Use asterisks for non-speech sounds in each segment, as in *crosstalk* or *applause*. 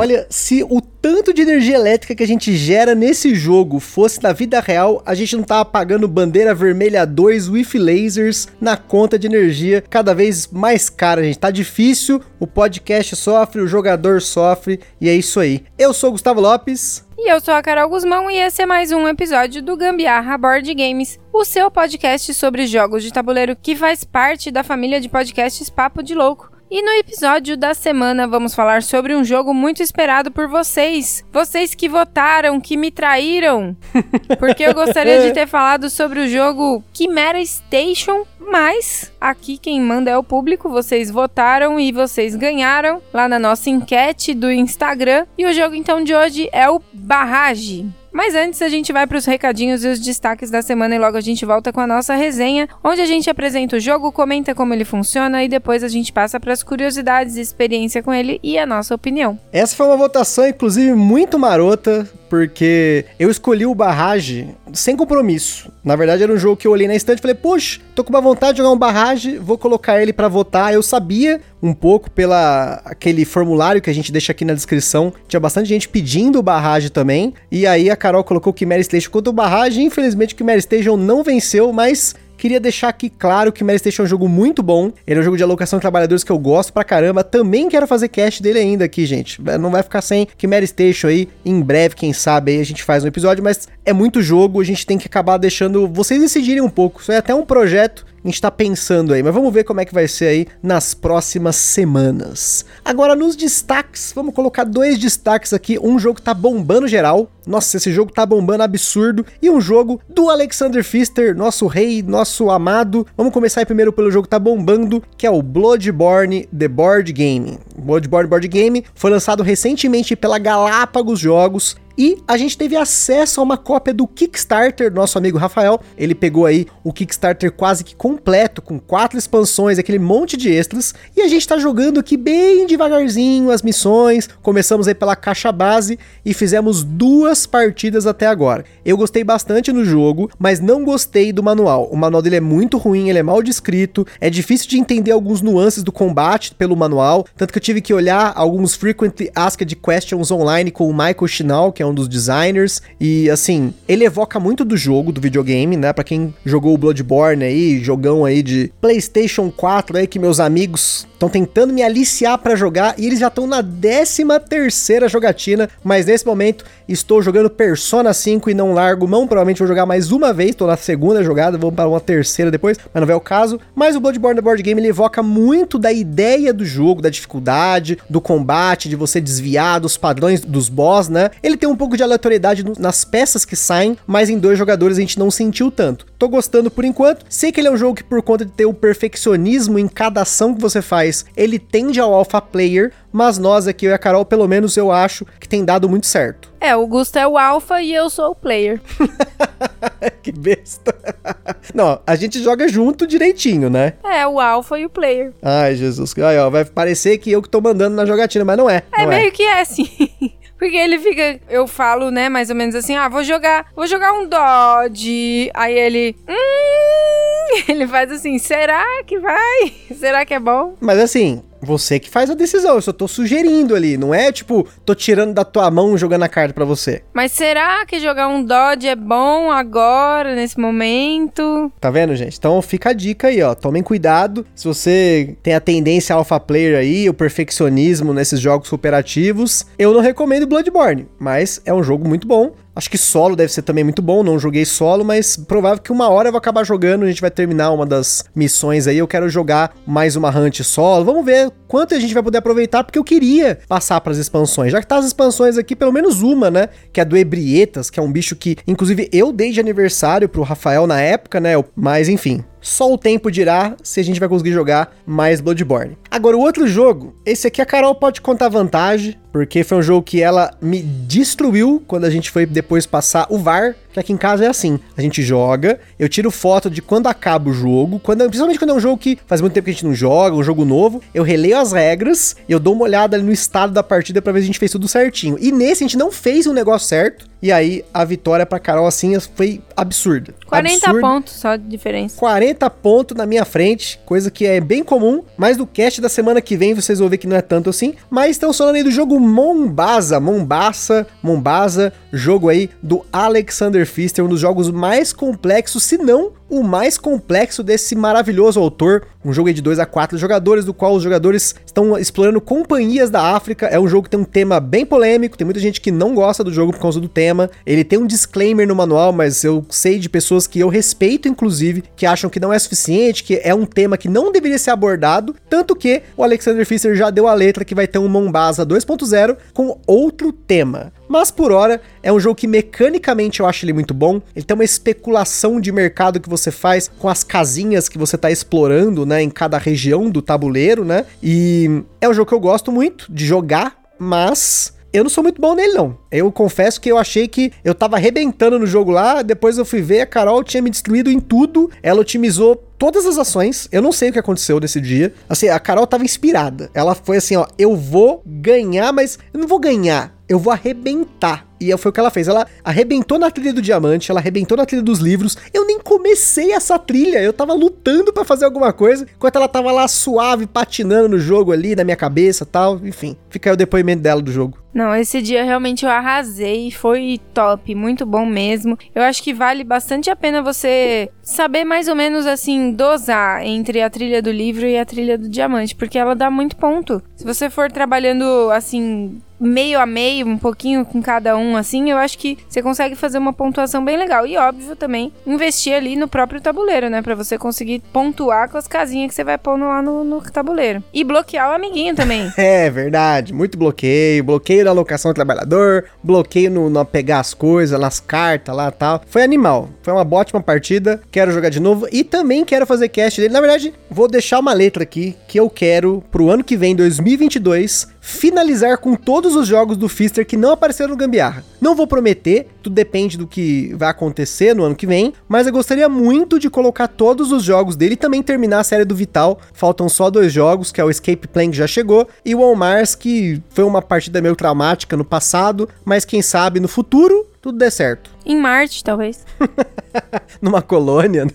Olha, se o tanto de energia elétrica que a gente gera nesse jogo fosse na vida real, a gente não tava pagando bandeira vermelha 2 with lasers na conta de energia cada vez mais cara, gente. Tá difícil, o podcast sofre, o jogador sofre e é isso aí. Eu sou o Gustavo Lopes. E eu sou a Carol Guzmão e esse é mais um episódio do Gambiarra Board Games, o seu podcast sobre jogos de tabuleiro que faz parte da família de podcasts Papo de Louco. E no episódio da semana vamos falar sobre um jogo muito esperado por vocês. Vocês que votaram, que me traíram. *laughs* Porque eu gostaria de ter falado sobre o jogo Chimera Station, mas aqui quem manda é o público. Vocês votaram e vocês ganharam lá na nossa enquete do Instagram. E o jogo então de hoje é o Barrage. Mas antes a gente vai para os recadinhos e os destaques da semana e logo a gente volta com a nossa resenha, onde a gente apresenta o jogo, comenta como ele funciona e depois a gente passa para as curiosidades, experiência com ele e a nossa opinião. Essa foi uma votação, inclusive, muito marota, porque eu escolhi o Barrage sem compromisso. Na verdade, era um jogo que eu olhei na estante e falei, puxa, tô com uma vontade de jogar um Barrage, vou colocar ele para votar. Eu sabia um pouco pela aquele formulário que a gente deixa aqui na descrição. Tinha bastante gente pedindo o Barrage também. E aí a Carol colocou o Chimera Station contra o Barrage. Infelizmente o Chimera Station não venceu, mas Queria deixar aqui claro que Mary Station é um jogo muito bom. Ele é um jogo de alocação de trabalhadores que eu gosto pra caramba. Também quero fazer cast dele ainda aqui, gente. Não vai ficar sem que Mary Station aí. Em breve, quem sabe, aí a gente faz um episódio. Mas é muito jogo, a gente tem que acabar deixando vocês decidirem um pouco. Isso é até um projeto a gente tá pensando aí, mas vamos ver como é que vai ser aí nas próximas semanas. Agora, nos destaques, vamos colocar dois destaques aqui. Um jogo que tá bombando geral. Nossa, esse jogo tá bombando absurdo. E um jogo do Alexander Pfister, nosso rei, nosso amado. Vamos começar aí primeiro pelo jogo que tá bombando, que é o Bloodborne The Board Game. Bloodborne Board Game foi lançado recentemente pela Galápagos Jogos. E a gente teve acesso a uma cópia do Kickstarter do nosso amigo Rafael. Ele pegou aí o Kickstarter quase que completo, com quatro expansões, aquele monte de extras. E a gente tá jogando aqui bem devagarzinho as missões. Começamos aí pela caixa base e fizemos duas partidas até agora. Eu gostei bastante no jogo, mas não gostei do manual. O manual dele é muito ruim, ele é mal descrito, é difícil de entender alguns nuances do combate pelo manual. Tanto que eu tive que olhar alguns Frequently Asked Questions online com o Michael Chinal, que é um dos designers. E assim, ele evoca muito do jogo, do videogame, né? Pra quem jogou o Bloodborne aí, jogão aí de PlayStation 4 aí, que meus amigos estão tentando me aliciar para jogar e eles já estão na 13 terceira jogatina, mas nesse momento estou jogando Persona 5 e não largo mão, provavelmente vou jogar mais uma vez, estou na segunda jogada, vou para uma terceira depois, mas não é o caso. Mas o Bloodborne Board Game ele evoca muito da ideia do jogo, da dificuldade, do combate, de você desviar dos padrões dos boss, né? Ele tem um pouco de aleatoriedade nas peças que saem, mas em dois jogadores a gente não sentiu tanto. Tô gostando por enquanto. Sei que ele é um jogo que por conta de ter o perfeccionismo em cada ação que você faz, ele tende ao alpha player, mas nós aqui, eu e a Carol, pelo menos eu acho que tem dado muito certo. É, o Gusto é o alpha e eu sou o player. *laughs* que besta. *laughs* Não, a gente joga junto direitinho, né? É, o alpha e o player. Ai, Jesus. Aí, ó, vai parecer que eu que tô mandando na jogatina, mas não é. É não meio é. que é assim. *laughs* Porque ele fica, eu falo, né, mais ou menos assim, ah, vou jogar, vou jogar um Dodge. Aí ele, hum, *laughs* ele faz assim, será que vai? *laughs* Será que é bom? Mas assim, você que faz a decisão, eu só tô sugerindo ali, não é tipo, tô tirando da tua mão jogando a carta para você. Mas será que jogar um Dodge é bom agora, nesse momento? Tá vendo, gente? Então fica a dica aí, ó. Tomem cuidado. Se você tem a tendência alpha player aí, o perfeccionismo nesses jogos cooperativos, eu não recomendo Bloodborne, mas é um jogo muito bom. Acho que solo deve ser também muito bom, não joguei solo, mas provável que uma hora eu vou acabar jogando, a gente vai terminar uma das missões aí, eu quero jogar mais uma hunt solo. Vamos ver quanto a gente vai poder aproveitar, porque eu queria passar para as expansões. Já que tá as expansões aqui, pelo menos uma, né, que é a do Ebrietas, que é um bicho que inclusive eu dei de aniversário pro Rafael na época, né? Mas enfim, só o tempo dirá se a gente vai conseguir jogar mais Bloodborne. Agora, o outro jogo, esse aqui a Carol pode contar vantagem, porque foi um jogo que ela me destruiu quando a gente foi depois passar o VAR que aqui em casa é assim. A gente joga, eu tiro foto de quando acaba o jogo, quando, principalmente quando é um jogo que faz muito tempo que a gente não joga, um jogo novo, eu releio as regras, eu dou uma olhada ali no estado da partida para ver se a gente fez tudo certinho. E nesse a gente não fez o um negócio certo, e aí a vitória pra Carol assim foi absurda. 40 absurda. pontos só de diferença. 40 pontos na minha frente, coisa que é bem comum, mas no cast da semana que vem vocês vão ver que não é tanto assim. Mas estão falando aí do jogo Mombasa, Mombasa, Mombasa, jogo aí do Alexander Pfister, um dos jogos mais complexos, se não o mais complexo desse maravilhoso autor. Um jogo de 2 a 4 jogadores, do qual os jogadores estão explorando companhias da África. É um jogo que tem um tema bem polêmico, tem muita gente que não gosta do jogo por causa do tema. Ele tem um disclaimer no manual, mas eu sei de pessoas que eu respeito, inclusive, que acham que não é suficiente, que é um tema que não deveria ser abordado. Tanto que o Alexander Pfister já deu a letra que vai ter um Mombasa 2.0 com outro tema. Mas por hora, é um jogo que mecanicamente eu acho ele muito bom. Ele tem uma especulação de mercado que você faz com as casinhas que você está explorando, né, em cada região do tabuleiro, né? E é um jogo que eu gosto muito de jogar, mas eu não sou muito bom nele, não. Eu confesso que eu achei que eu tava arrebentando no jogo lá, depois eu fui ver, a Carol tinha me destruído em tudo, ela otimizou todas as ações. Eu não sei o que aconteceu nesse dia. Assim, a Carol tava inspirada. Ela foi assim, ó, eu vou ganhar, mas eu não vou ganhar eu vou arrebentar. E foi o que ela fez. Ela arrebentou na trilha do diamante, ela arrebentou na trilha dos livros. Eu nem comecei essa trilha, eu tava lutando para fazer alguma coisa, enquanto ela tava lá suave, patinando no jogo ali, na minha cabeça tal. Enfim, fica aí o depoimento dela do jogo. Não, esse dia realmente eu arrasei, foi top, muito bom mesmo. Eu acho que vale bastante a pena você saber mais ou menos assim dosar entre a trilha do livro e a trilha do diamante, porque ela dá muito ponto. Se você for trabalhando assim meio a meio, um pouquinho com cada um, assim, eu acho que você consegue fazer uma pontuação bem legal. E óbvio também, investir ali no próprio tabuleiro, né? Pra você conseguir pontuar com as casinhas que você vai pondo lá no, no tabuleiro. E bloquear o amiguinho também. *laughs* é, verdade. Muito bloqueio. Bloqueio na alocação do trabalhador, bloqueio no, no pegar as coisas, nas cartas lá tal. Foi animal. Foi uma ótima partida. Quero jogar de novo. E também quero fazer cast dele. Na verdade, vou deixar uma letra aqui que eu quero pro ano que vem, 2022, finalizar com todos os jogos do Fister que não apareceram no Gambiarra. Não vou prometer, tudo depende do que vai acontecer no ano que vem, mas eu gostaria muito de colocar todos os jogos dele e também terminar a série do Vital. Faltam só dois jogos, que é o Escape Plan que já chegou, e o On Mars, que foi uma partida meio traumática no passado, mas quem sabe no futuro tudo dê certo. Em Marte, talvez. *laughs* Numa colônia, né?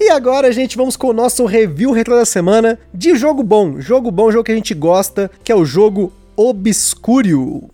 e agora, gente, vamos com o nosso review retro da semana de jogo bom. Jogo bom, jogo que a gente gosta, que é o jogo Obscurio.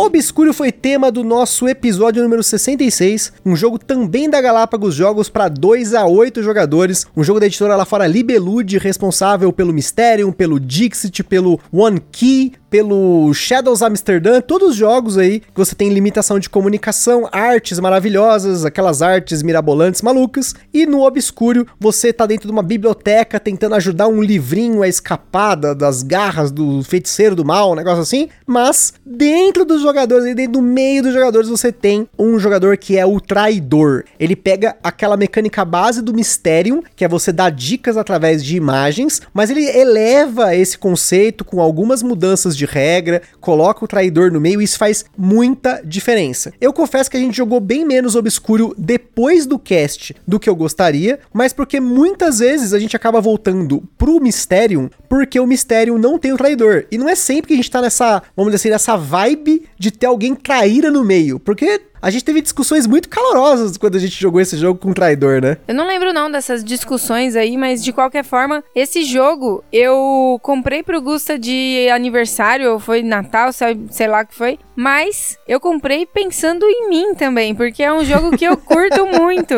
Obscuro foi tema do nosso episódio número 66, um jogo também da Galápagos Jogos para 2 a 8 jogadores, um jogo da editora lá fora Libelude, responsável pelo Mysterium, pelo Dixit, pelo One Key, pelo Shadows Amsterdam, todos os jogos aí que você tem limitação de comunicação, artes maravilhosas, aquelas artes mirabolantes malucas, e no Obscuro você tá dentro de uma biblioteca tentando ajudar um livrinho a escapar das garras do feiticeiro do mal, um negócio assim, mas dentro dos jogadores, e dentro do meio dos jogadores você tem um jogador que é o traidor. Ele pega aquela mecânica base do Mysterium, que é você dar dicas através de imagens, mas ele eleva esse conceito com algumas mudanças de regra, coloca o traidor no meio e isso faz muita diferença. Eu confesso que a gente jogou bem menos obscuro depois do cast do que eu gostaria, mas porque muitas vezes a gente acaba voltando pro Mysterium porque o Mysterium não tem o traidor. E não é sempre que a gente tá nessa, vamos dizer assim, nessa vibe de ter alguém traíra no meio, porque a gente teve discussões muito calorosas quando a gente jogou esse jogo com o traidor, né? Eu não lembro não dessas discussões aí, mas de qualquer forma, esse jogo eu comprei pro Gusta de aniversário, ou foi Natal, sei lá o que foi. Mas eu comprei pensando em mim também, porque é um jogo que eu curto *laughs* muito.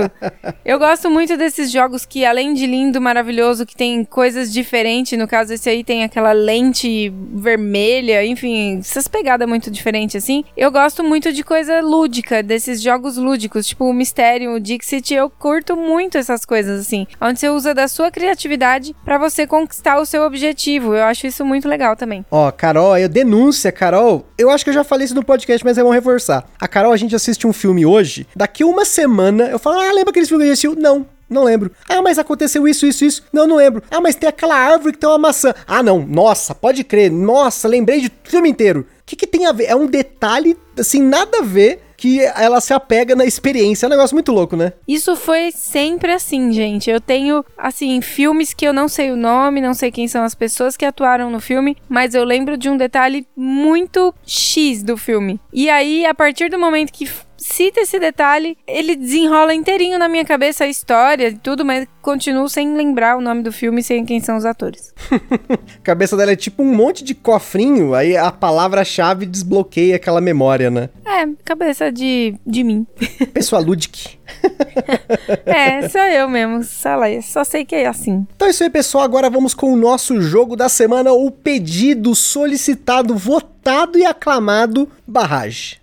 Eu gosto muito desses jogos que, além de lindo, maravilhoso, que tem coisas diferentes. No caso, esse aí tem aquela lente vermelha, enfim, essas pegadas muito diferentes assim. Eu gosto muito de coisa lúdica, desses jogos lúdicos, tipo o Mistério, o Dixit. Eu curto muito essas coisas assim, onde você usa da sua criatividade para você conquistar o seu objetivo. Eu acho isso muito legal também. Ó, Carol, eu denúncia, Carol. Eu acho que eu já falei isso no podcast, mas é bom reforçar. A Carol, a gente assiste um filme hoje, daqui uma semana eu falo, ah, lembra aquele filme que a gente assistiu? Não, Não lembro. Ah, mas aconteceu isso, isso, isso. Não, não lembro. Ah, mas tem aquela árvore que tem uma maçã. Ah, não. Nossa, pode crer. Nossa, lembrei de filme inteiro. O que, que tem a ver? É um detalhe, assim, nada a ver que ela se apega na experiência. É um negócio muito louco, né? Isso foi sempre assim, gente. Eu tenho, assim, filmes que eu não sei o nome, não sei quem são as pessoas que atuaram no filme, mas eu lembro de um detalhe muito X do filme. E aí, a partir do momento que cita esse detalhe, ele desenrola inteirinho na minha cabeça a história e tudo, mas continuo sem lembrar o nome do filme e sem quem são os atores. a *laughs* cabeça dela é tipo um monte de cofrinho, aí a palavra-chave desbloqueia aquela memória, né? É, cabeça de, de mim. *laughs* Pessoa Ludic. *laughs* é, sou eu mesmo, só sei que é assim. Então é isso aí, pessoal. Agora vamos com o nosso jogo da semana, o pedido, solicitado, votado e aclamado Barrage.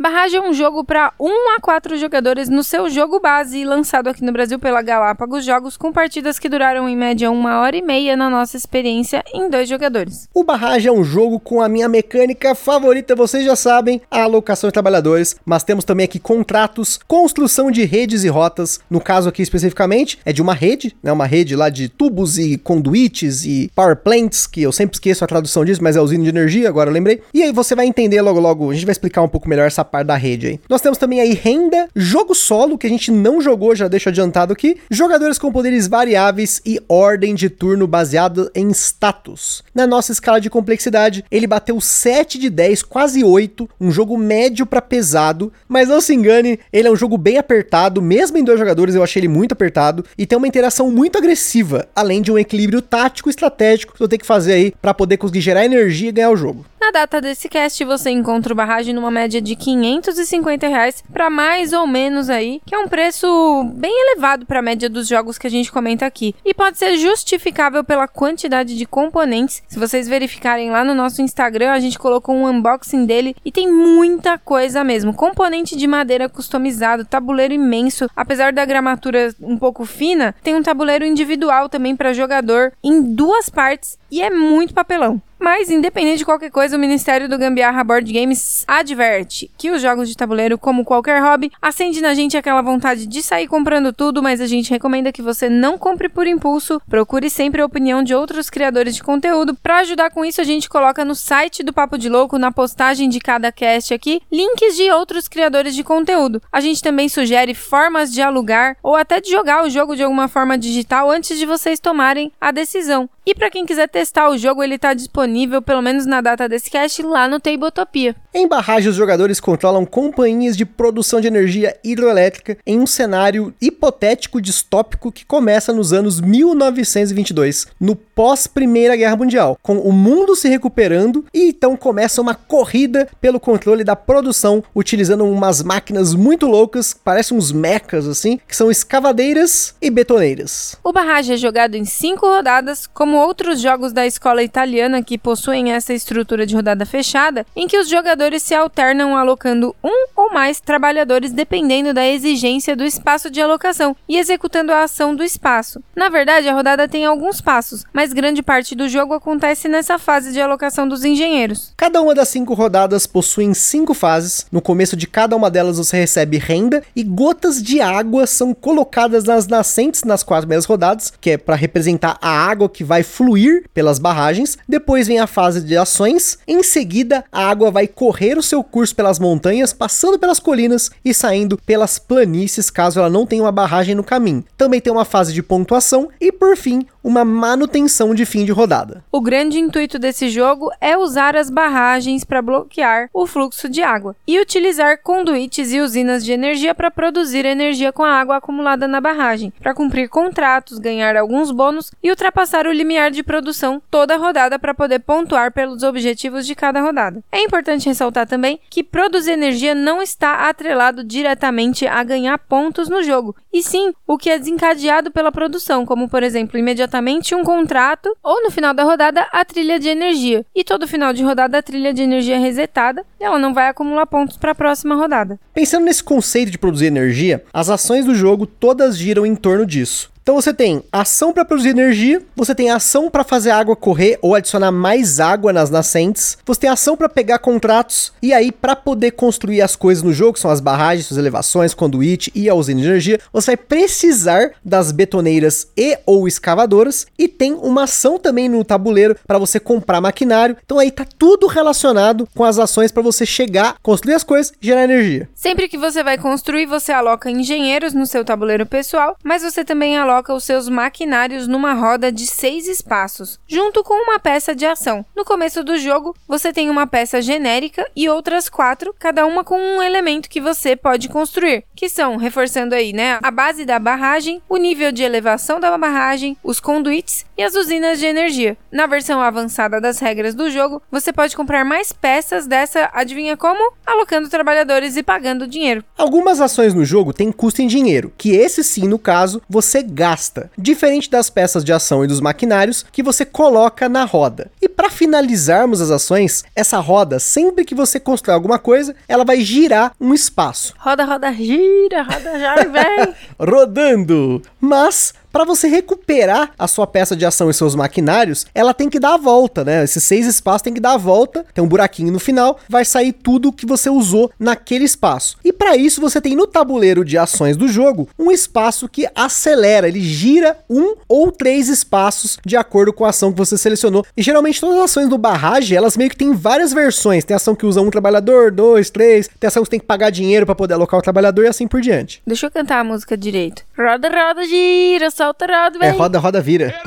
Barrage é um jogo para 1 a 4 jogadores no seu jogo base, lançado aqui no Brasil pela Galápagos Jogos, com partidas que duraram em média uma hora e meia na nossa experiência em dois jogadores. O Barrage é um jogo com a minha mecânica favorita, vocês já sabem, a alocação de trabalhadores, mas temos também aqui contratos, construção de redes e rotas, no caso aqui especificamente é de uma rede, né, uma rede lá de tubos e conduítes e power plants, que eu sempre esqueço a tradução disso, mas é usina de energia, agora eu lembrei. E aí você vai entender logo logo, a gente vai explicar um pouco melhor essa parte da rede aí. Nós temos também aí renda, jogo solo, que a gente não jogou, já deixo adiantado aqui, jogadores com poderes variáveis e ordem de turno baseado em status. Na nossa escala de complexidade, ele bateu 7 de 10, quase 8, um jogo médio para pesado, mas não se engane, ele é um jogo bem apertado, mesmo em dois jogadores eu achei ele muito apertado, e tem uma interação muito agressiva, além de um equilíbrio tático e estratégico que eu tenho que fazer aí para poder conseguir gerar energia e ganhar o jogo. Na data desse cast, você encontra o barragem numa média de 550 reais para mais ou menos aí, que é um preço bem elevado para a média dos jogos que a gente comenta aqui. E pode ser justificável pela quantidade de componentes. Se vocês verificarem lá no nosso Instagram, a gente colocou um unboxing dele e tem muita coisa mesmo. Componente de madeira customizado, tabuleiro imenso, apesar da gramatura um pouco fina, tem um tabuleiro individual também para jogador em duas partes e é muito papelão. Mas, independente de qualquer coisa, o Ministério do Gambiarra Board Games adverte que os jogos de tabuleiro, como qualquer hobby, acende na gente aquela vontade de sair comprando tudo, mas a gente recomenda que você não compre por impulso. Procure sempre a opinião de outros criadores de conteúdo. Para ajudar com isso, a gente coloca no site do Papo de Louco, na postagem de cada cast aqui, links de outros criadores de conteúdo. A gente também sugere formas de alugar ou até de jogar o jogo de alguma forma digital antes de vocês tomarem a decisão. E para quem quiser testar o jogo, ele está disponível, pelo menos na data desse cast, lá no Tabletopia. Em barragem, os jogadores controlam companhias de produção de energia hidroelétrica em um cenário hipotético distópico que começa nos anos 1922, no pós-Primeira Guerra Mundial, com o mundo se recuperando e então começa uma corrida pelo controle da produção, utilizando umas máquinas muito loucas, parecem uns mechas assim, que são escavadeiras e betoneiras. O barragem é jogado em cinco rodadas, como outros jogos da escola italiana que possuem essa estrutura de rodada fechada, em que os jogadores se alternam alocando um ou mais trabalhadores dependendo da exigência do espaço de alocação e executando a ação do espaço. Na verdade, a rodada tem alguns passos, mas grande parte do jogo acontece nessa fase de alocação dos engenheiros. Cada uma das cinco rodadas possui cinco fases. No começo de cada uma delas você recebe renda e gotas de água são colocadas nas nascentes nas quatro primeiras rodadas, que é para representar a água que vai fluir pelas barragens. Depois vem a fase de ações. Em seguida, a água vai correr o seu curso pelas montanhas, passando pelas colinas e saindo pelas planícies, caso ela não tenha uma barragem no caminho. Também tem uma fase de pontuação e, por fim, uma manutenção de fim de rodada. O grande intuito desse jogo é usar as barragens para bloquear o fluxo de água e utilizar conduítes e usinas de energia para produzir energia com a água acumulada na barragem, para cumprir contratos, ganhar alguns bônus e ultrapassar o limiar de produção toda rodada para poder pontuar pelos objetivos de cada rodada. É importante ressaltar também que produzir energia não está atrelado diretamente a ganhar pontos no jogo, e sim o que é desencadeado pela produção, como por exemplo, imediatamente um contrato ou no final da rodada a trilha de energia. E todo final de rodada a trilha de energia é resetada ela não vai acumular pontos para a próxima rodada. Pensando nesse conceito de produzir energia, as ações do jogo todas giram em torno disso. Então você tem ação para produzir energia, você tem ação para fazer a água correr ou adicionar mais água nas nascentes, você tem ação para pegar contratos e aí para poder construir as coisas no jogo, que são as barragens, as elevações, conduíte e a usina de energia, você vai precisar das betoneiras e ou escavadoras e tem uma ação também no tabuleiro para você comprar maquinário. Então aí tá tudo relacionado com as ações para você chegar, construir as coisas gerar energia. Sempre que você vai construir, você aloca engenheiros no seu tabuleiro pessoal, mas você também aloca os seus maquinários numa roda de seis espaços, junto com uma peça de ação. No começo do jogo, você tem uma peça genérica e outras quatro, cada uma com um elemento que você pode construir, que são, reforçando aí, né, a base da barragem, o nível de elevação da barragem, os conduítes e as usinas de energia. Na versão avançada das regras do jogo, você pode comprar mais peças dessa, adivinha como? Alocando trabalhadores e pagando dinheiro. Algumas ações no jogo têm custo em dinheiro, que esse sim, no caso, você gasta, diferente das peças de ação e dos maquinários que você coloca na roda. E para finalizarmos as ações, essa roda, sempre que você constrói alguma coisa, ela vai girar um espaço. Roda, roda, gira, roda, já vem. *laughs* Rodando! Mas para você recuperar a sua peça de ação e seus maquinários, ela tem que dar a volta, né? Esses seis espaços tem que dar a volta, tem um buraquinho no final, vai sair tudo que você usou naquele espaço. E para isso você tem no tabuleiro de ações do jogo um espaço que acelera, ele gira um ou três espaços de acordo com a ação que você selecionou. E geralmente todas as ações do barragem, elas meio que tem várias versões. Tem ação que usa um trabalhador, dois, três, tem ação que você tem que pagar dinheiro para poder alocar o trabalhador e assim por diante. Deixa eu cantar a música direito. Roda, roda, gira, solta, roda, vem. É roda, roda, vira.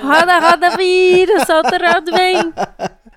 Roda, roda, vira, solta, roda, vem.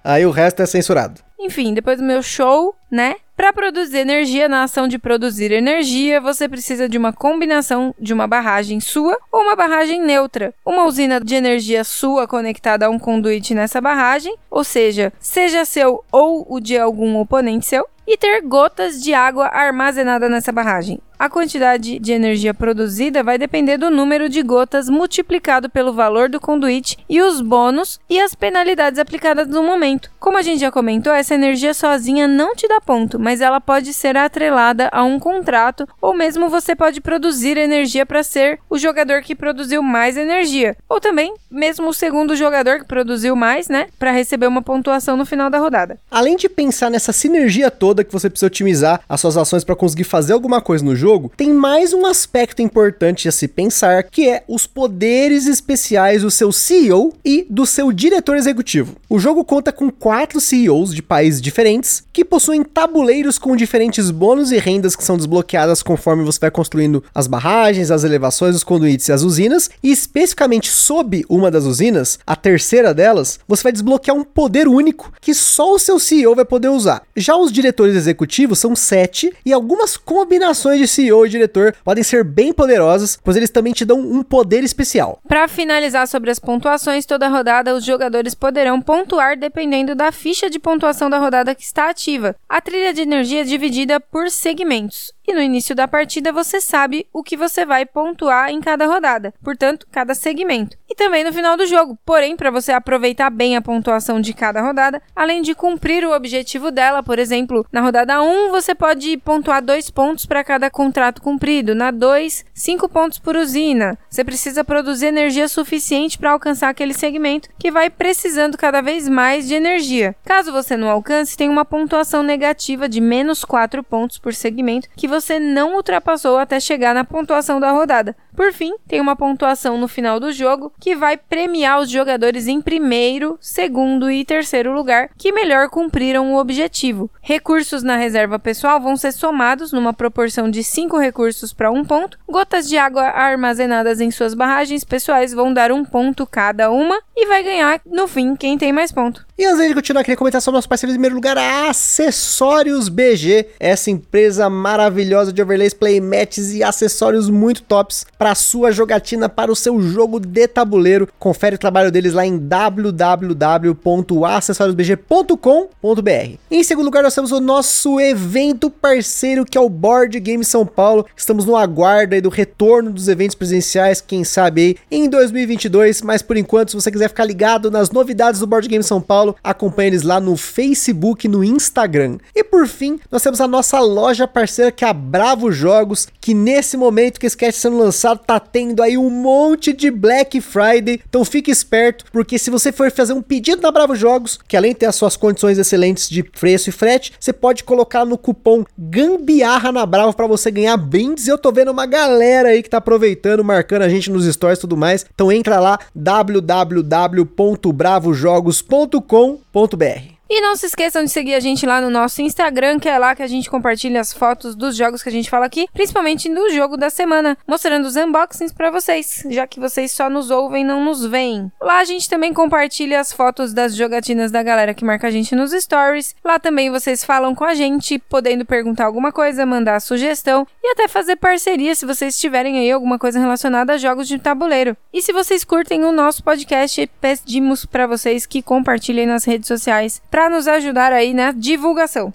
Aí o resto é censurado. Enfim, depois do meu show, né? Para produzir energia, na ação de produzir energia, você precisa de uma combinação de uma barragem sua ou uma barragem neutra. Uma usina de energia sua conectada a um conduíte nessa barragem, ou seja, seja seu ou o de algum oponente seu, e ter gotas de água armazenada nessa barragem. A quantidade de energia produzida vai depender do número de gotas multiplicado pelo valor do conduíte e os bônus e as penalidades aplicadas no momento. Como a gente já comentou, essa energia sozinha não te dá ponto, mas ela pode ser atrelada a um contrato ou mesmo você pode produzir energia para ser o jogador que produziu mais energia, ou também mesmo o segundo jogador que produziu mais, né, para receber uma pontuação no final da rodada. Além de pensar nessa sinergia toda que você precisa otimizar as suas ações para conseguir fazer alguma coisa no jogo, jogo, tem mais um aspecto importante a se pensar, que é os poderes especiais do seu CEO e do seu diretor executivo. O jogo conta com quatro CEOs de países diferentes que possuem tabuleiros com diferentes bônus e rendas que são desbloqueadas conforme você vai construindo as barragens, as elevações, os conduítes e as usinas, e especificamente sob uma das usinas, a terceira delas, você vai desbloquear um poder único que só o seu CEO vai poder usar. Já os diretores executivos são sete e algumas combinações de CEO e diretor podem ser bem poderosas, pois eles também te dão um poder especial. Para finalizar sobre as pontuações, toda rodada os jogadores poderão pontuar dependendo da ficha de pontuação da rodada que está ativa. A trilha de energia é dividida por segmentos e no início da partida você sabe o que você vai pontuar em cada rodada, portanto, cada segmento. E também no final do jogo. Porém, para você aproveitar bem a pontuação de cada rodada, além de cumprir o objetivo dela, por exemplo, na rodada 1 você pode pontuar 2 pontos para cada contrato cumprido, na 2, 5 pontos por usina. Você precisa produzir energia suficiente para alcançar aquele segmento que vai precisando cada vez mais de energia. Caso você não alcance, tem uma pontuação negativa de menos 4 pontos por segmento que você não ultrapassou até chegar na pontuação da rodada. Por fim, tem uma pontuação no final do jogo que vai premiar os jogadores em primeiro, segundo e terceiro lugar que melhor cumpriram o objetivo. Recursos na reserva pessoal vão ser somados numa proporção de 5 recursos para um ponto. Gotas de água armazenadas em suas barragens pessoais vão dar um ponto cada uma e vai ganhar no fim quem tem mais ponto. E antes de continuar, queria comentar sobre nosso parceiro em primeiro lugar, a Acessórios BG, essa empresa maravilhosa de overlays, playmats e acessórios muito tops para sua jogatina, para o seu jogo de tabuleiro. Confere o trabalho deles lá em www.acessoriosbg.com.br. Em segundo lugar, nós temos o nosso evento parceiro que é o Board Game São Paulo. Estamos no aguardo do retorno dos eventos presenciais, quem sabe aí em 2022, mas por enquanto, se você quiser ficar ligado nas novidades do Board Game São Paulo, acompanhe eles lá no Facebook, no Instagram. E por fim, nós temos a nossa loja parceira que é a Bravo Jogos, que nesse momento que cast sendo lançado tá tendo aí um monte de Black Friday, então fique esperto, porque se você for fazer um pedido na Bravo Jogos, que além de ter as suas condições excelentes de preço e frete, você pode colocar no cupom GAMBIARRA na Bravo para você ganhar brindes. Eu tô vendo uma galera aí que tá aproveitando, marcando a gente nos stories e tudo mais. Então entra lá www.bravojogos.com.br. E não se esqueçam de seguir a gente lá no nosso Instagram, que é lá que a gente compartilha as fotos dos jogos que a gente fala aqui, principalmente do jogo da semana, mostrando os unboxings para vocês, já que vocês só nos ouvem, não nos veem. Lá a gente também compartilha as fotos das jogatinas da galera que marca a gente nos stories. Lá também vocês falam com a gente, podendo perguntar alguma coisa, mandar sugestão e até fazer parceria se vocês tiverem aí alguma coisa relacionada a jogos de tabuleiro. E se vocês curtem o nosso podcast, pedimos para vocês que compartilhem nas redes sociais para nos ajudar aí na divulgação.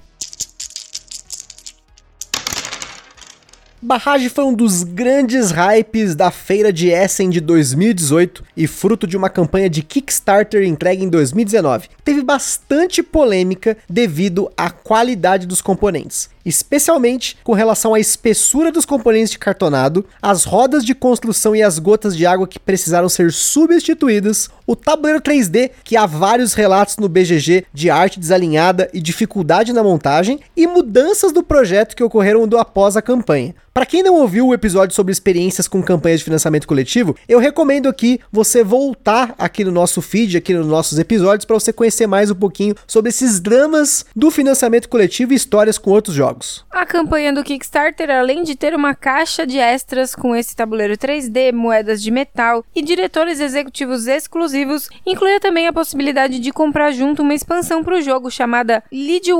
Barrage foi um dos grandes hypes da feira de Essen de 2018 e fruto de uma campanha de Kickstarter entregue em 2019. Teve bastante polêmica devido à qualidade dos componentes, especialmente com relação à espessura dos componentes de cartonado, as rodas de construção e as gotas de água que precisaram ser substituídas, o tabuleiro 3D, que há vários relatos no BGG de arte desalinhada e dificuldade na montagem, e mudanças do projeto que ocorreram do após a campanha. Para quem não ouviu o episódio sobre experiências com campanhas de financiamento coletivo, eu recomendo aqui você voltar aqui no nosso feed, aqui nos nossos episódios, para você conhecer mais um pouquinho sobre esses dramas do financiamento coletivo e histórias com outros jogos. A campanha do Kickstarter, além de ter uma caixa de extras com esse tabuleiro 3D, moedas de metal e diretores executivos exclusivos, incluía também a possibilidade de comprar junto uma expansão para o jogo chamada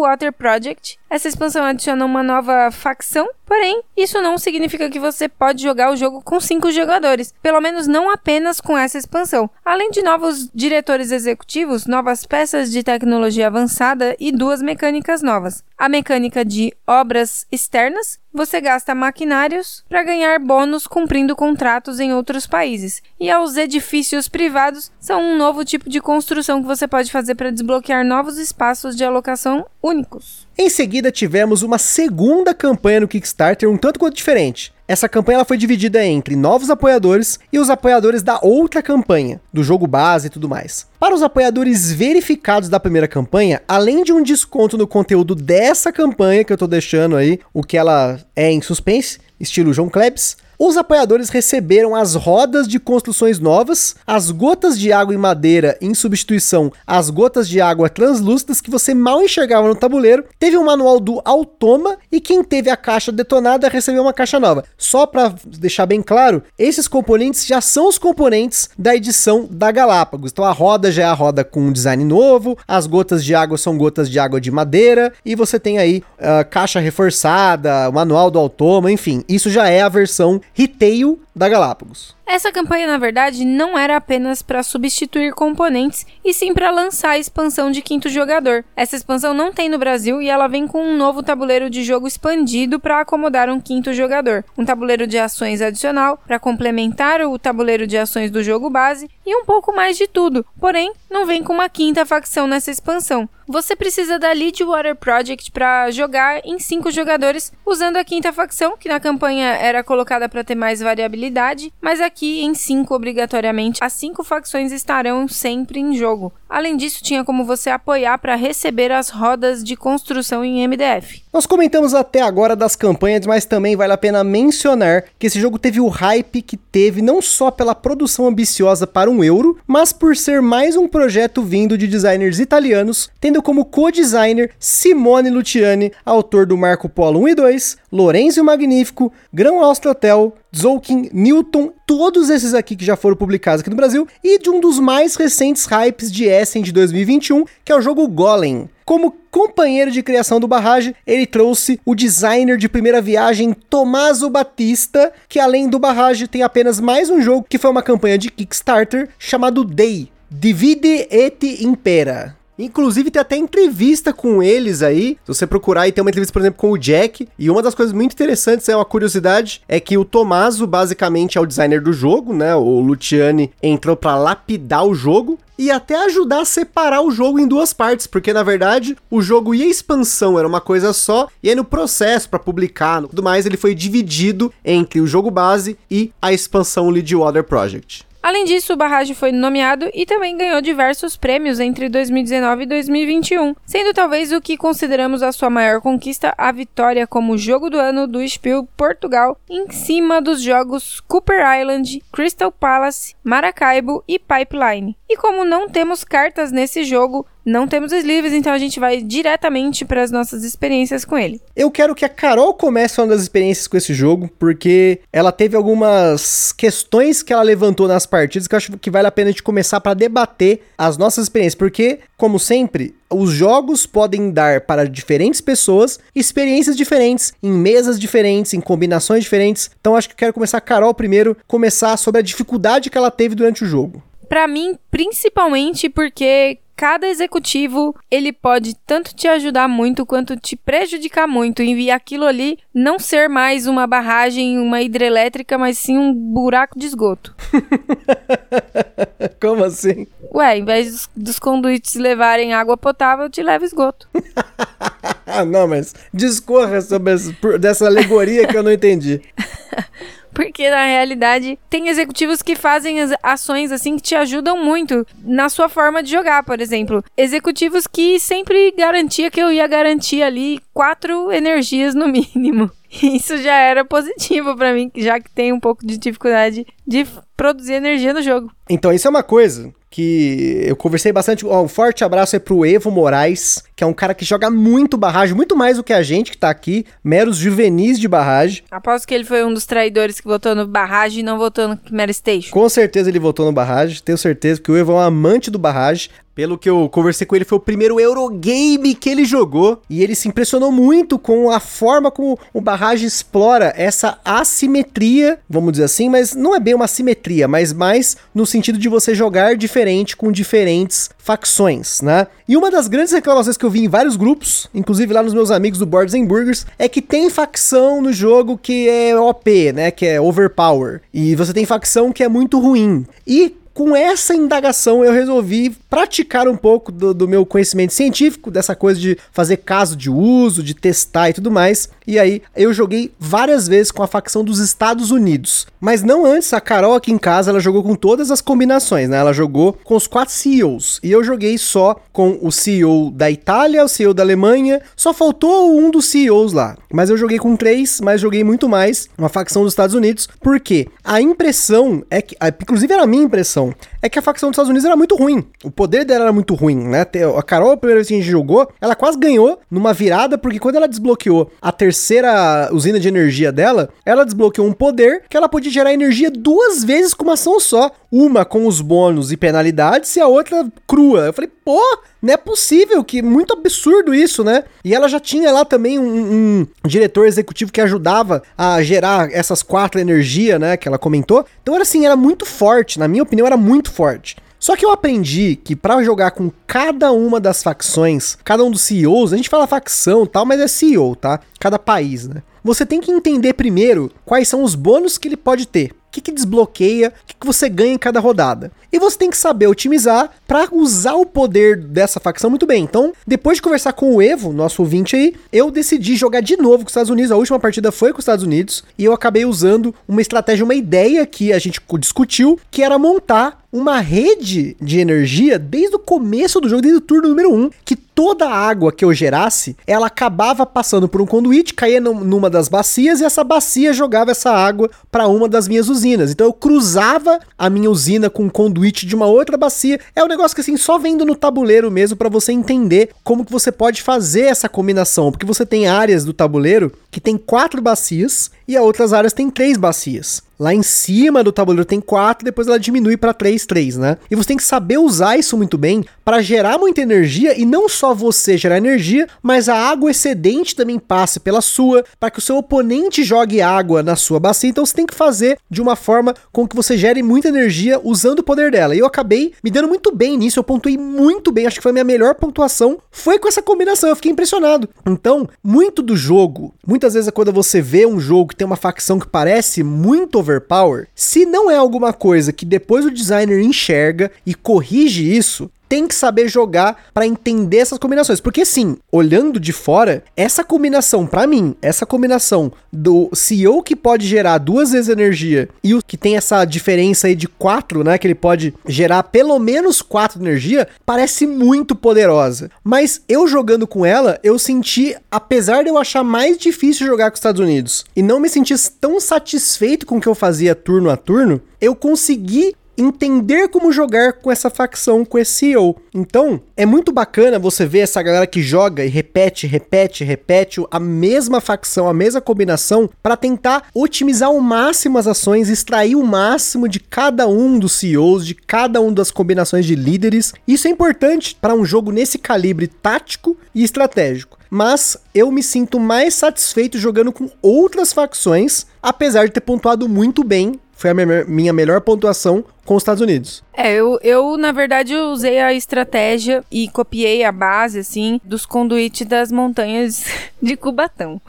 Water Project. Essa expansão adiciona uma nova facção, porém, isso não significa que você pode jogar o jogo com cinco jogadores, pelo menos não apenas com essa expansão. Além de novos diretores executivos, novas peças de tecnologia avançada e duas mecânicas novas. A mecânica de obras externas, você gasta maquinários para ganhar bônus cumprindo contratos em outros países. E aos edifícios privados são um novo tipo de construção que você pode fazer para desbloquear novos espaços de alocação únicos. Em seguida, tivemos uma segunda campanha no Kickstarter um tanto quanto diferente. Essa campanha ela foi dividida entre novos apoiadores e os apoiadores da outra campanha, do jogo base e tudo mais. Para os apoiadores verificados da primeira campanha, além de um desconto no conteúdo dessa campanha que eu tô deixando aí, o que ela é em suspense, estilo João Klebs, os apoiadores receberam as rodas de construções novas, as gotas de água em madeira em substituição às gotas de água translúcidas que você mal enxergava no tabuleiro. Teve um manual do Automa e quem teve a caixa detonada recebeu uma caixa nova. Só para deixar bem claro, esses componentes já são os componentes da edição da Galápagos. Então a roda já é a roda com um design novo, as gotas de água são gotas de água de madeira e você tem aí uh, caixa reforçada, o manual do Automa, enfim, isso já é a versão retail da Galápagos. Essa campanha, na verdade, não era apenas para substituir componentes, e sim para lançar a expansão de quinto jogador. Essa expansão não tem no Brasil e ela vem com um novo tabuleiro de jogo expandido para acomodar um quinto jogador, um tabuleiro de ações adicional para complementar o tabuleiro de ações do jogo base e um pouco mais de tudo. Porém, não vem com uma quinta facção nessa expansão. Você precisa da Water Project para jogar em cinco jogadores usando a quinta facção, que na campanha era colocada para ter mais variabilidade, mas aqui em cinco obrigatoriamente. As cinco facções estarão sempre em jogo. Além disso, tinha como você apoiar para receber as rodas de construção em MDF. Nós comentamos até agora das campanhas, mas também vale a pena mencionar que esse jogo teve o hype que teve não só pela produção ambiciosa para um euro, mas por ser mais um projeto vindo de designers italianos, tendo como co-designer Simone Luciani, autor do Marco Polo 1 e 2, Lorenzo Magnífico, Grão Austria Hotel, Zolkin, Newton, todos esses aqui que já foram publicados aqui no Brasil, e de um dos mais recentes hypes de Essen de 2021, que é o jogo Golem. Como companheiro de criação do Barrage, ele trouxe o designer de primeira viagem Tomaso Batista, que além do Barrage tem apenas mais um jogo que foi uma campanha de Kickstarter chamado Day, Divide et Impera. Inclusive tem até entrevista com eles aí. Se você procurar e tem uma entrevista, por exemplo, com o Jack. E uma das coisas muito interessantes, é uma curiosidade, é que o Tomaso basicamente é o designer do jogo, né? O Luciani entrou para lapidar o jogo e até ajudar a separar o jogo em duas partes, porque na verdade o jogo e a expansão era uma coisa só, e aí no processo para publicar, tudo mais, ele foi dividido entre o jogo base e a expansão Lead Water Project. Além disso, o Barrage foi nomeado e também ganhou diversos prêmios entre 2019 e 2021, sendo talvez o que consideramos a sua maior conquista a vitória como jogo do ano do Spiel Portugal em cima dos jogos Cooper Island, Crystal Palace, Maracaibo e Pipeline. E como não temos cartas nesse jogo, não temos sleeves, então a gente vai diretamente para as nossas experiências com ele. Eu quero que a Carol comece falando das experiências com esse jogo, porque ela teve algumas questões que ela levantou nas partidas que eu acho que vale a pena a gente começar para debater as nossas experiências, porque, como sempre, os jogos podem dar para diferentes pessoas experiências diferentes, em mesas diferentes, em combinações diferentes. Então acho que eu quero começar a Carol primeiro, começar sobre a dificuldade que ela teve durante o jogo. Para mim, principalmente porque cada executivo ele pode tanto te ajudar muito quanto te prejudicar muito e aquilo ali não ser mais uma barragem, uma hidrelétrica, mas sim um buraco de esgoto. *laughs* Como assim? Ué, em vez dos, dos conduítes levarem água potável, te levo esgoto. *laughs* não, mas discorra sobre essa, dessa alegoria que eu não entendi. *laughs* Porque na realidade tem executivos que fazem ações assim que te ajudam muito na sua forma de jogar, por exemplo. Executivos que sempre garantia que eu ia garantir ali quatro energias no mínimo. *laughs* Isso já era positivo para mim, já que tem um pouco de dificuldade de produzir energia no jogo. Então, isso é uma coisa que eu conversei bastante. Ó, um forte abraço aí pro Evo Moraes, que é um cara que joga muito barragem, muito mais do que a gente que tá aqui, meros juvenis de barragem. Aposto que ele foi um dos traidores que votou no barragem e não votou no Chimera Station. Com certeza ele votou no barragem, tenho certeza que o Evo é um amante do barragem. Pelo que eu conversei com ele, foi o primeiro Eurogame que ele jogou. E ele se impressionou muito com a forma como o Barrage explora essa assimetria, vamos dizer assim, mas não é bem uma assimetria, mas mais no sentido de você jogar diferente com diferentes facções, né? E uma das grandes reclamações que eu vi em vários grupos, inclusive lá nos meus amigos do Boards and Burgers, é que tem facção no jogo que é OP, né? Que é overpower. E você tem facção que é muito ruim. E com essa indagação eu resolvi praticar um pouco do, do, meu conhecimento científico, dessa coisa de fazer caso de uso, de testar e tudo mais. E aí eu joguei várias vezes com a facção dos Estados Unidos. Mas não antes, a Carol aqui em casa, ela jogou com todas as combinações, né? Ela jogou com os quatro CEOs. E eu joguei só com o CEO da Itália, o CEO da Alemanha. Só faltou um dos CEOs lá. Mas eu joguei com três, mas joguei muito mais uma facção dos Estados Unidos. Porque a impressão é que, inclusive era a minha impressão, é que a facção dos Estados Unidos era muito ruim. O poder dela era muito ruim, né? A Carol, a primeira vez que a gente jogou, ela quase ganhou numa virada, porque quando ela desbloqueou a terceira usina de energia dela, ela desbloqueou um poder que ela podia gerar energia duas vezes com uma ação só. Uma com os bônus e penalidades e a outra crua. Eu falei, pô, não é possível, que muito absurdo isso, né? E ela já tinha lá também um, um diretor executivo que ajudava a gerar essas quatro energias, né? Que ela comentou. Então era assim, era muito forte, na minha opinião, era muito forte. Só que eu aprendi que para jogar com cada uma das facções, cada um dos CEOs, a gente fala facção tal, mas é CEO, tá? Cada país, né? Você tem que entender primeiro quais são os bônus que ele pode ter que, que desbloqueia, o que, que você ganha em cada rodada. E você tem que saber otimizar para usar o poder dessa facção muito bem. Então, depois de conversar com o Evo, nosso ouvinte aí, eu decidi jogar de novo com os Estados Unidos. A última partida foi com os Estados Unidos e eu acabei usando uma estratégia, uma ideia que a gente discutiu, que era montar uma rede de energia desde o começo do jogo, desde o turno número 1, que toda a água que eu gerasse, ela acabava passando por um conduíte, caía numa das bacias e essa bacia jogava essa água para uma das minhas usinas. Então eu cruzava a minha usina com um conduíte de uma outra bacia. É um negócio que assim só vendo no tabuleiro mesmo para você entender como que você pode fazer essa combinação, porque você tem áreas do tabuleiro que tem quatro bacias e a outras áreas tem três bacias. Lá em cima do tabuleiro tem 4, depois ela diminui para 3, 3, né? E você tem que saber usar isso muito bem para gerar muita energia e não só você gerar energia, mas a água excedente também passe pela sua, para que o seu oponente jogue água na sua bacia. Então você tem que fazer de uma forma com que você gere muita energia usando o poder dela. E eu acabei me dando muito bem nisso, eu pontuei muito bem, acho que foi a minha melhor pontuação, foi com essa combinação, eu fiquei impressionado. Então, muito do jogo, muitas vezes quando você vê um jogo que tem uma facção que parece muito over overpower, se não é alguma coisa que depois o designer enxerga e corrige isso, tem que saber jogar para entender essas combinações. Porque sim, olhando de fora, essa combinação para mim, essa combinação do CEO que pode gerar duas vezes energia e o que tem essa diferença aí de quatro, né, que ele pode gerar pelo menos quatro energia, parece muito poderosa. Mas eu jogando com ela, eu senti, apesar de eu achar mais difícil jogar com os Estados Unidos e não me sentir tão satisfeito com o que eu fazia turno a turno, eu consegui entender como jogar com essa facção, com esse CEO. Então, é muito bacana você ver essa galera que joga e repete, repete, repete a mesma facção, a mesma combinação, para tentar otimizar ao máximo as ações, extrair o máximo de cada um dos CEOs, de cada uma das combinações de líderes. Isso é importante para um jogo nesse calibre tático e estratégico mas eu me sinto mais satisfeito jogando com outras facções, apesar de ter pontuado muito bem foi a minha, minha melhor pontuação com os Estados Unidos. É, eu, eu na verdade usei a estratégia e copiei a base, assim, dos conduítes das montanhas *laughs* de Cubatão.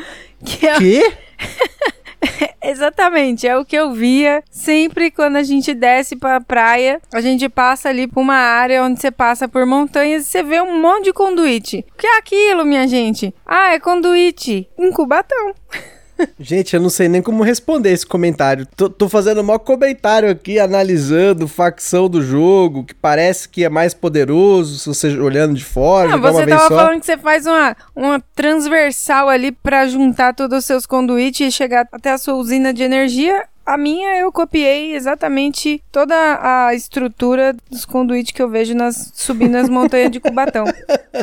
*laughs* que? É... Quê? *laughs* Exatamente, é o que eu via sempre quando a gente desce pra praia. A gente passa ali por uma área onde você passa por montanhas e você vê um monte de conduíte. O que é aquilo, minha gente? Ah, é conduíte em Cubatão. Gente, eu não sei nem como responder esse comentário. Tô, tô fazendo um maior comentário aqui, analisando facção do jogo, que parece que é mais poderoso, se você olhando de fora. Não, você tava falando que você faz uma, uma transversal ali para juntar todos os seus conduítes e chegar até a sua usina de energia. A minha eu copiei exatamente toda a estrutura dos conduítes que eu vejo nas subindo as montanhas de Cubatão.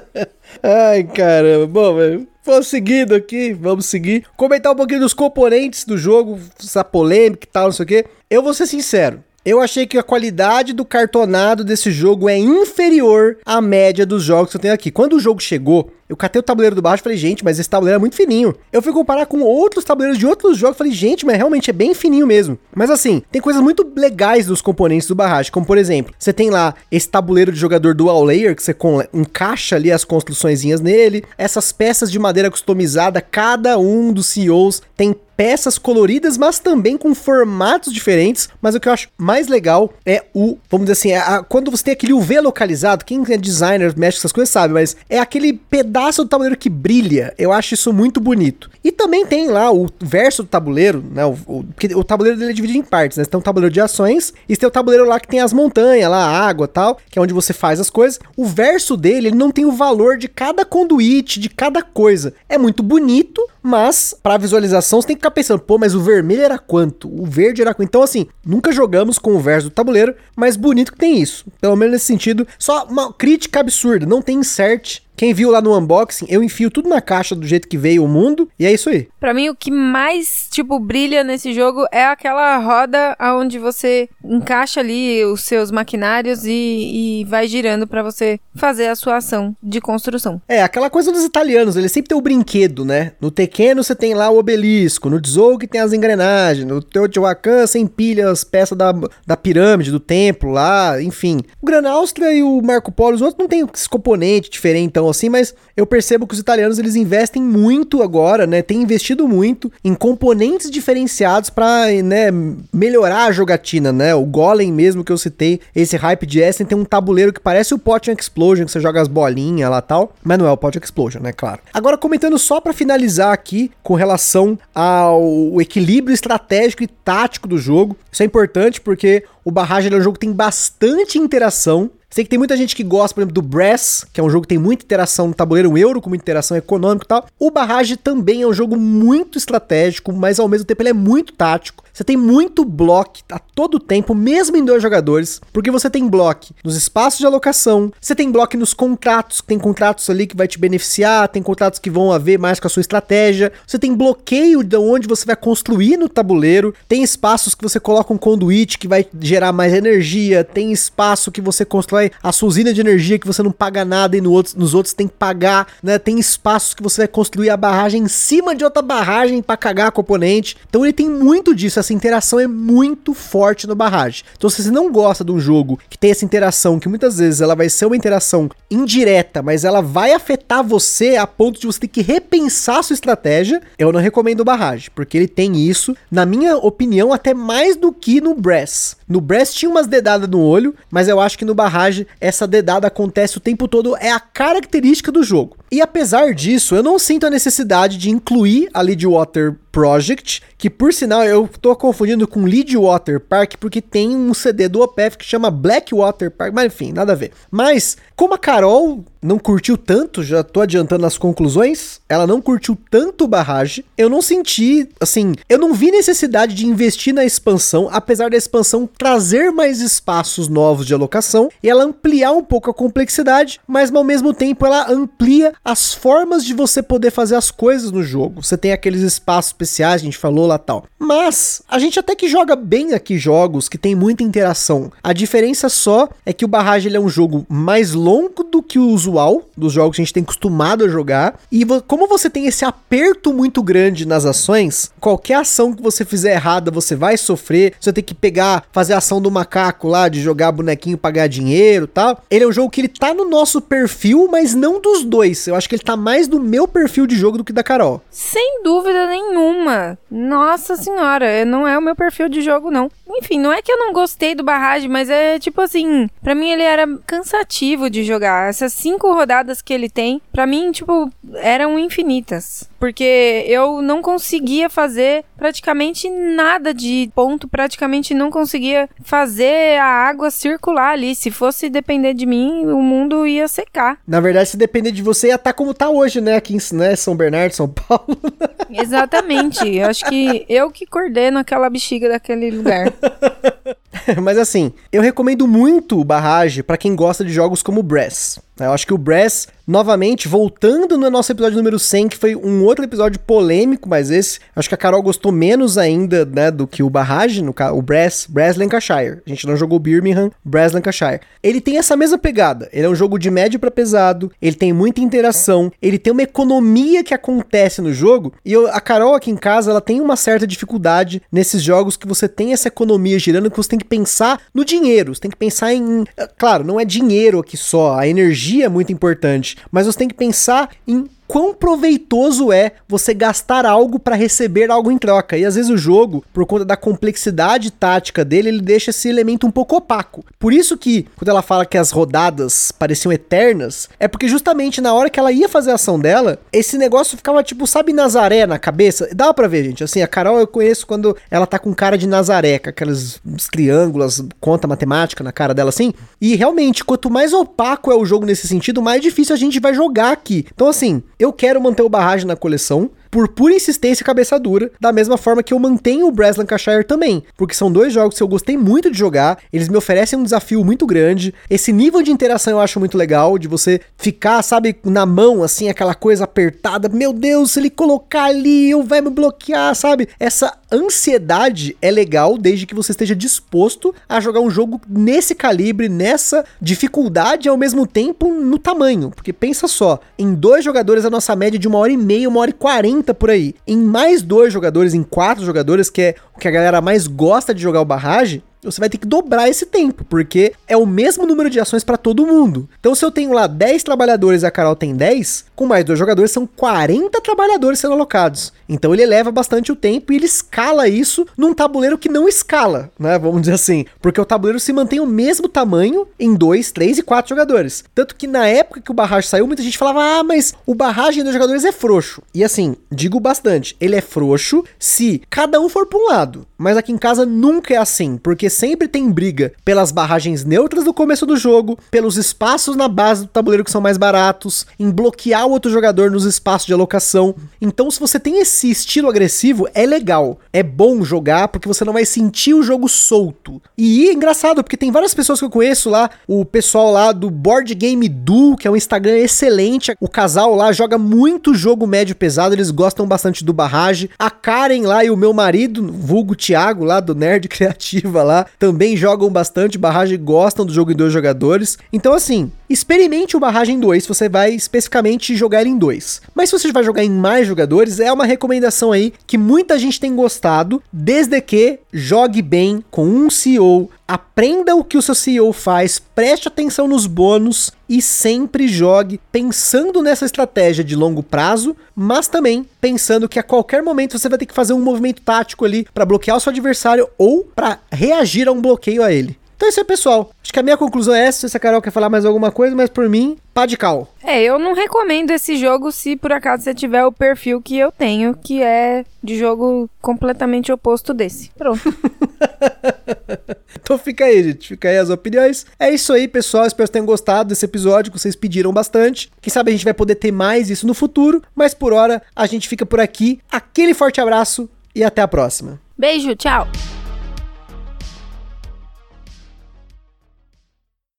*laughs* Ai, caramba. Bom, vamos seguindo aqui, vamos seguir. Comentar um pouquinho dos componentes do jogo, essa polêmica e tal, não sei o quê. Eu vou ser sincero, eu achei que a qualidade do cartonado desse jogo é inferior à média dos jogos que eu tenho aqui. Quando o jogo chegou, eu catei o tabuleiro do baixo e falei, gente, mas esse tabuleiro é muito fininho. Eu fui comparar com outros tabuleiros de outros jogos falei, gente, mas realmente é bem fininho mesmo. Mas assim, tem coisas muito legais dos componentes do barragem, como por exemplo, você tem lá esse tabuleiro de jogador dual layer, que você encaixa ali as construçõezinhas nele, essas peças de madeira customizada, cada um dos CEOs tem peças coloridas, mas também com formatos diferentes. Mas o que eu acho mais legal é o, vamos dizer assim, é a, quando você tem aquele UV localizado, quem é designer, mexe com essas coisas sabe, mas é aquele pedaço do tabuleiro que brilha. Eu acho isso muito bonito. E também tem lá o verso do tabuleiro, né? O, o, o tabuleiro dele é dividido em partes, né? Você tem um tabuleiro de ações e você tem o tabuleiro lá que tem as montanhas, lá, a água tal, que é onde você faz as coisas. O verso dele, ele não tem o valor de cada conduíte, de cada coisa. É muito bonito, mas para visualização você tem que ficar pensando, pô, mas o vermelho era quanto? O verde era quanto? Então, assim, nunca jogamos com o verso do tabuleiro, mas bonito que tem isso. Pelo menos nesse sentido, só uma crítica absurda, não tem insert quem viu lá no unboxing, eu enfio tudo na caixa do jeito que veio o mundo e é isso aí. Para mim o que mais tipo brilha nesse jogo é aquela roda aonde você encaixa ali os seus maquinários e, e vai girando para você fazer a sua ação de construção. É, aquela coisa dos italianos, eles sempre tem o brinquedo, né? No Tequeno você tem lá o obelisco, no Dzog tem as engrenagens, no Teotihuacan você empilha as peças da, da pirâmide, do templo lá, enfim. O Gran Áustria e o Marco Polo, os outros não tem esse componente diferente, então assim, mas eu percebo que os italianos eles investem muito agora, né? Tem investido muito em componentes diferenciados para, né, melhorar a jogatina, né? O Golem mesmo que eu citei, esse Hype de Essen tem um tabuleiro que parece o Potion Explosion, que você joga as bolinhas lá tal, mas não é o Potion Explosion, né, claro. Agora comentando só para finalizar aqui com relação ao equilíbrio estratégico e tático do jogo. Isso é importante porque o Barragem é um jogo que tem bastante interação, Sei que tem muita gente que gosta, por exemplo, do Brass, que é um jogo que tem muita interação no tabuleiro, um euro com muita interação econômica e tal. O Barrage também é um jogo muito estratégico, mas ao mesmo tempo ele é muito tático. Você tem muito bloco a todo tempo, mesmo em dois jogadores, porque você tem bloco nos espaços de alocação, você tem bloco nos contratos, tem contratos ali que vai te beneficiar, tem contratos que vão a ver mais com a sua estratégia, você tem bloqueio de onde você vai construir no tabuleiro, tem espaços que você coloca um conduíte que vai gerar mais energia, tem espaço que você constrói a sua usina de energia que você não paga nada e no outro, nos outros tem que pagar, né? Tem espaços que você vai construir a barragem em cima de outra barragem para cagar com o oponente. Então ele tem muito disso, essa interação é muito forte no barragem. Então se você não gosta de um jogo que tem essa interação, que muitas vezes ela vai ser uma interação indireta, mas ela vai afetar você a ponto de você ter que repensar sua estratégia, eu não recomendo o barragem, porque ele tem isso, na minha opinião, até mais do que no Brass. No Brass tinha umas dedadas no olho, mas eu acho que no barragem essa dedada acontece o tempo todo, é a característica do jogo. E apesar disso, eu não sinto a necessidade de incluir a Leadwater Project, que por sinal eu tô confundindo com Leadwater Park porque tem um CD do OPF que chama Blackwater Park, mas enfim, nada a ver. Mas como a Carol não curtiu tanto, já tô adiantando as conclusões, ela não curtiu tanto barragem, eu não senti, assim, eu não vi necessidade de investir na expansão, apesar da expansão trazer mais espaços novos de alocação e ela ampliar um pouco a complexidade, mas ao mesmo tempo ela amplia as formas de você poder fazer as coisas no jogo. Você tem aqueles espaços especiais, a gente falou lá tal. Mas a gente até que joga bem aqui jogos que tem muita interação. A diferença só é que o Barrage é um jogo mais longo do que o usual dos jogos que a gente tem acostumado a jogar. E como você tem esse aperto muito grande nas ações, qualquer ação que você fizer errada, você vai sofrer. Você tem que pegar, fazer a ação do macaco lá, de jogar bonequinho, pagar dinheiro tal. Ele é um jogo que ele tá no nosso perfil, mas não dos dois. Eu acho que ele tá mais do meu perfil de jogo do que da Carol. Sem dúvida nenhuma. Nossa senhora, não é o meu perfil de jogo, não. Enfim, não é que eu não gostei do barragem, mas é tipo assim, para mim ele era cansativo de jogar. Essas cinco rodadas que ele tem, para mim, tipo, eram infinitas. Porque eu não conseguia fazer praticamente nada de ponto, praticamente não conseguia fazer a água circular ali. Se fosse depender de mim, o mundo ia secar. Na verdade, se depender de você, ia estar tá como tá hoje, né? Aqui em né, São Bernardo, São Paulo. *laughs* Exatamente. Eu acho que eu que coordeno aquela bexiga daquele lugar. *laughs* Mas assim, eu recomendo muito o Barrage para quem gosta de jogos como Brass. Eu acho que o Brass Novamente, voltando no nosso episódio número 100, que foi um outro episódio polêmico, mas esse, acho que a Carol gostou menos ainda, né, do que o Barrage, no o Brass, Brass Lancashire. A gente não jogou Birmingham, Brass Lancashire. Ele tem essa mesma pegada. Ele é um jogo de médio para pesado, ele tem muita interação, ele tem uma economia que acontece no jogo, e eu, a Carol aqui em casa, ela tem uma certa dificuldade nesses jogos que você tem essa economia girando, que você tem que pensar no dinheiro, você tem que pensar em... Claro, não é dinheiro aqui só, a energia é muito importante, mas você tem que pensar em quão proveitoso é você gastar algo para receber algo em troca. E às vezes o jogo, por conta da complexidade tática dele, ele deixa esse elemento um pouco opaco. Por isso que, quando ela fala que as rodadas pareciam eternas, é porque justamente na hora que ela ia fazer a ação dela, esse negócio ficava tipo, sabe, Nazaré na cabeça? Dá pra ver, gente. Assim, a Carol eu conheço quando ela tá com cara de Nazaré, com aqueles triângulos, conta matemática na cara dela assim. E realmente, quanto mais opaco é o jogo nesse sentido, mais difícil a gente vai jogar aqui. Então, assim, eu quero manter o Barragem na coleção, por pura insistência e cabeça dura, da mesma forma que eu mantenho o Brass Lancashire também, porque são dois jogos que eu gostei muito de jogar, eles me oferecem um desafio muito grande, esse nível de interação eu acho muito legal, de você ficar, sabe, na mão, assim, aquela coisa apertada, meu Deus, se ele colocar ali, eu vai me bloquear, sabe? Essa ansiedade é legal desde que você esteja disposto a jogar um jogo nesse calibre, nessa dificuldade e ao mesmo tempo no tamanho, porque pensa só, em dois jogadores a nossa média é de uma hora e meia, uma hora e quarenta 30 por aí. Em mais dois jogadores, em quatro jogadores, que é o que a galera mais gosta de jogar o barragem, você vai ter que dobrar esse tempo, porque é o mesmo número de ações para todo mundo. Então, se eu tenho lá 10 trabalhadores e a Carol tem 10, com mais dois jogadores são 40 trabalhadores sendo alocados. Então, ele eleva bastante o tempo e ele escala isso num tabuleiro que não escala, né? Vamos dizer assim. Porque o tabuleiro se mantém o mesmo tamanho em 2, 3 e 4 jogadores. Tanto que na época que o barragem saiu, muita gente falava: ah, mas o barragem dos jogadores é frouxo. E assim, digo bastante, ele é frouxo se cada um for para um lado. Mas aqui em casa nunca é assim, porque porque sempre tem briga pelas barragens neutras do começo do jogo, pelos espaços na base do tabuleiro que são mais baratos, em bloquear o outro jogador nos espaços de alocação. Então, se você tem esse estilo agressivo, é legal. É bom jogar porque você não vai sentir o jogo solto. E é engraçado, porque tem várias pessoas que eu conheço lá, o pessoal lá do Board Game Du, que é um Instagram excelente. O casal lá joga muito jogo médio pesado, eles gostam bastante do barrage. A Karen lá e o meu marido, vulgo Thiago lá do Nerd *laughs* Criativa lá, também jogam bastante barrage, gostam do jogo em dois jogadores. Então assim, experimente o barragem 2 se você vai especificamente jogar em dois. Mas se você vai jogar em mais jogadores, é uma recomendação aí que muita gente tem gostado, desde que jogue bem com um CEO, aprenda o que o seu CEO faz, preste atenção nos bônus e sempre jogue pensando nessa estratégia de longo prazo, mas também pensando que a qualquer momento você vai ter que fazer um movimento tático ali para bloquear o seu adversário ou para reagir a um bloqueio a ele. Então é isso aí, pessoal. Acho que a minha conclusão é essa. Se a Carol quer falar mais alguma coisa, mas por mim, pá de cal. É, eu não recomendo esse jogo se por acaso você tiver o perfil que eu tenho, que é de jogo completamente oposto desse. Pronto. *laughs* então fica aí, gente. Fica aí as opiniões. É isso aí, pessoal. Espero que tenham gostado desse episódio, que vocês pediram bastante. Quem sabe a gente vai poder ter mais isso no futuro. Mas por hora, a gente fica por aqui. Aquele forte abraço e até a próxima. Beijo, tchau.